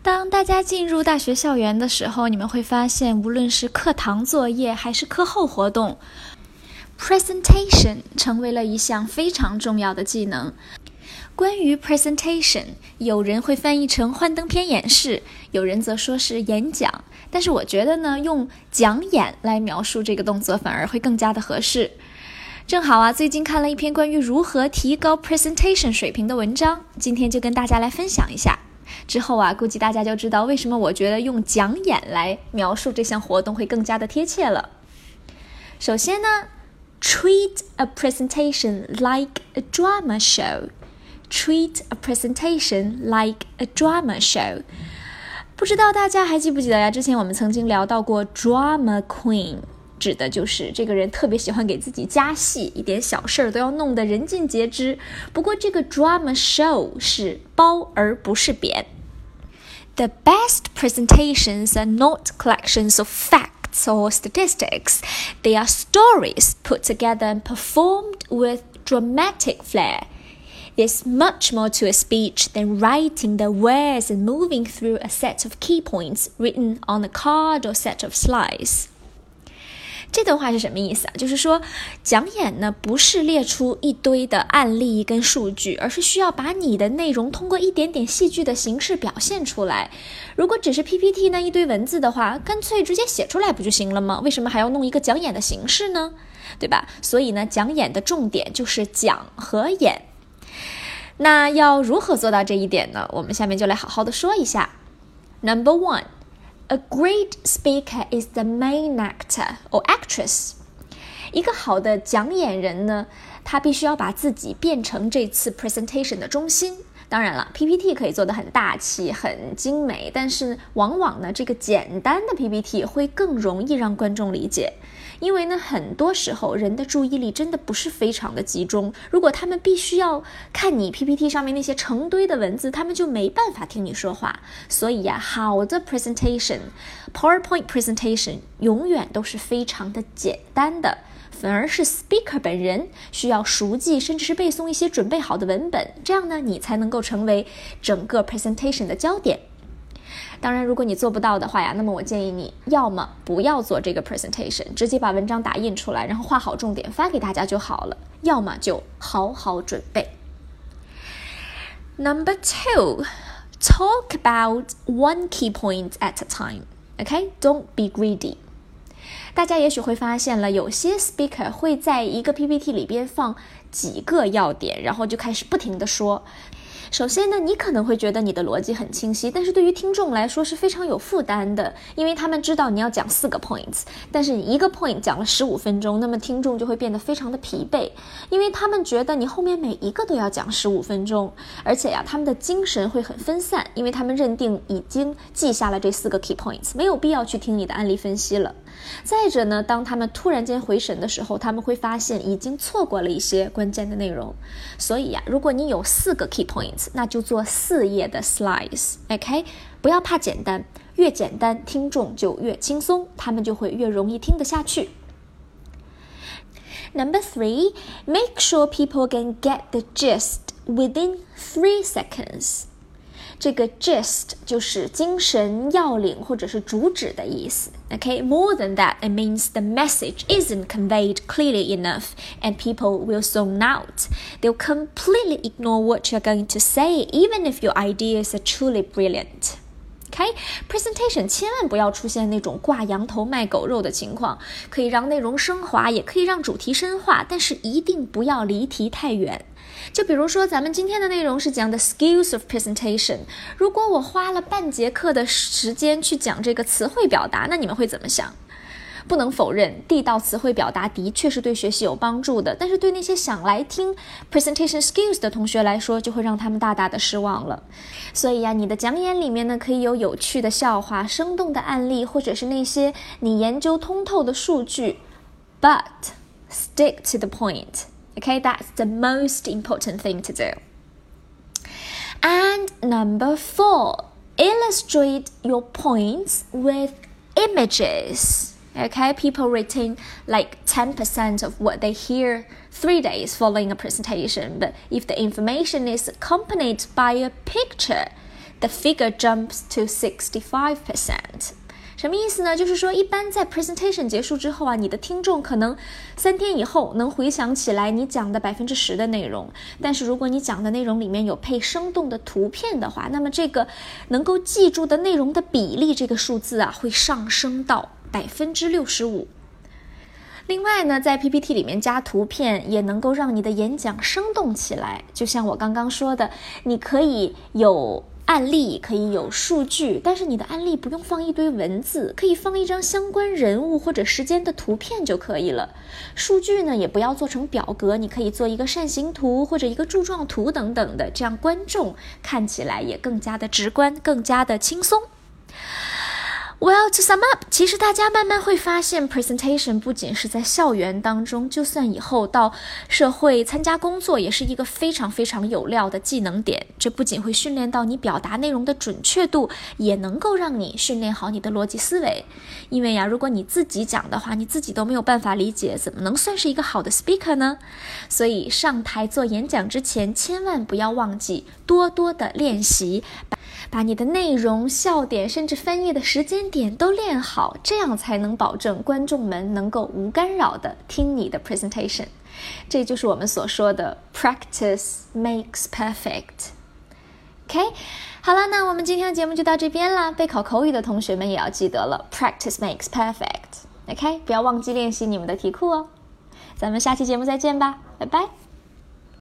当大家进入大学校园的时候，你们会发现，无论是课堂作业还是课后活动，presentation 成为了一项非常重要的技能。关于 presentation，有人会翻译成幻灯片演示，有人则说是演讲。但是我觉得呢，用讲演来描述这个动作反而会更加的合适。正好啊，最近看了一篇关于如何提高 presentation 水平的文章，今天就跟大家来分享一下。之后啊，估计大家就知道为什么我觉得用讲演来描述这项活动会更加的贴切了。首先呢，treat a presentation like a drama show。treat a presentation like a drama show。不知道大家还记不记得呀？之前我们曾经聊到过 drama queen，指的就是这个人特别喜欢给自己加戏，一点小事儿都要弄得人尽皆知。不过这个 drama show 是褒而不是贬。The best presentations are not collections of facts or statistics. They are stories put together and performed with dramatic flair. There's much more to a speech than writing the words and moving through a set of key points written on a card or set of slides. 这段话是什么意思啊？就是说，讲演呢不是列出一堆的案例跟数据，而是需要把你的内容通过一点点戏剧的形式表现出来。如果只是 PPT 那一堆文字的话，干脆直接写出来不就行了吗？为什么还要弄一个讲演的形式呢？对吧？所以呢，讲演的重点就是讲和演。那要如何做到这一点呢？我们下面就来好好的说一下。Number one。A great speaker is the main actor or actress。一个好的讲演人呢，他必须要把自己变成这次 presentation 的中心。当然了，PPT 可以做得很大气、很精美，但是往往呢，这个简单的 PPT 会更容易让观众理解。因为呢，很多时候人的注意力真的不是非常的集中。如果他们必须要看你 PPT 上面那些成堆的文字，他们就没办法听你说话。所以呀，好的 presentation，PowerPoint presentation 永远都是非常的简单的，反而是 speaker 本人需要熟记甚至是背诵一些准备好的文本，这样呢，你才能够成为整个 presentation 的焦点。当然，如果你做不到的话呀，那么我建议你要么不要做这个 presentation，直接把文章打印出来，然后画好重点发给大家就好了；要么就好好准备。Number two, talk about one key point at a time. OK，don't be greedy. 大家也许会发现了，有些 speaker 会在一个 PPT 里边放几个要点，然后就开始不停的说。首先呢，你可能会觉得你的逻辑很清晰，但是对于听众来说是非常有负担的，因为他们知道你要讲四个 points，但是你一个 point 讲了十五分钟，那么听众就会变得非常的疲惫，因为他们觉得你后面每一个都要讲十五分钟，而且呀，他们的精神会很分散，因为他们认定已经记下了这四个 key points，没有必要去听你的案例分析了。再者呢，当他们突然间回神的时候，他们会发现已经错过了一些关键的内容。所以呀，如果你有四个 key points，那就做四页的 slides，OK？不要怕简单，越简单听众就越轻松，他们就会越容易听得下去。Number three, make sure people can get the gist within three seconds. 这个 gist 就是精神要领或者是主旨的意思。Okay, more than that, it means the message isn't conveyed clearly enough, and people will zone out. They'll completely ignore what you're going to say, even if your ideas are truly brilliant. 嗨 presentation 千万不要出现那种挂羊头卖狗肉的情况，可以让内容升华，也可以让主题深化，但是一定不要离题太远。就比如说，咱们今天的内容是讲的 skills of presentation。如果我花了半节课的时间去讲这个词汇表达，那你们会怎么想？不能否认，地道词汇表达的确是对学习有帮助的，但是对那些想来听 presentation skills 的同学来说，就会让他们大大的失望了。所以呀，你的讲演里面呢，可以有有趣的笑话、生动的案例，或者是那些你研究通透的数据，but stick to the point。Okay, that's the most important thing to do. And number four, illustrate your points with images. Okay, people retain like 10% of what they hear three days following a presentation, but if the information is accompanied by a picture, the figure jumps to sixty-five percent。什么意思呢？就是说，一般在 presentation 结束之后啊，你的听众可能三天以后能回想起来你讲的百分之十的内容。但是如果你讲的内容里面有配生动的图片的话，那么这个能够记住的内容的比例，这个数字啊会上升到 百分之六十五。另外呢，在 PPT 里面加图片也能够让你的演讲生动起来。就像我刚刚说的，你可以有。案例可以有数据，但是你的案例不用放一堆文字，可以放一张相关人物或者时间的图片就可以了。数据呢，也不要做成表格，你可以做一个扇形图或者一个柱状图等等的，这样观众看起来也更加的直观，更加的轻松。Well, to sum up，其实大家慢慢会发现，presentation 不仅是在校园当中，就算以后到社会参加工作，也是一个非常非常有料的技能点。这不仅会训练到你表达内容的准确度，也能够让你训练好你的逻辑思维。因为呀，如果你自己讲的话，你自己都没有办法理解，怎么能算是一个好的 speaker 呢？所以上台做演讲之前，千万不要忘记多多的练习。把把你的内容、笑点，甚至翻译的时间点都练好，这样才能保证观众们能够无干扰的听你的 presentation。这就是我们所说的 practice makes perfect。OK，好了，那我们今天的节目就到这边啦。备考口语的同学们也要记得了，practice makes perfect。OK，不要忘记练习你们的题库哦。咱们下期节目再见吧，拜拜。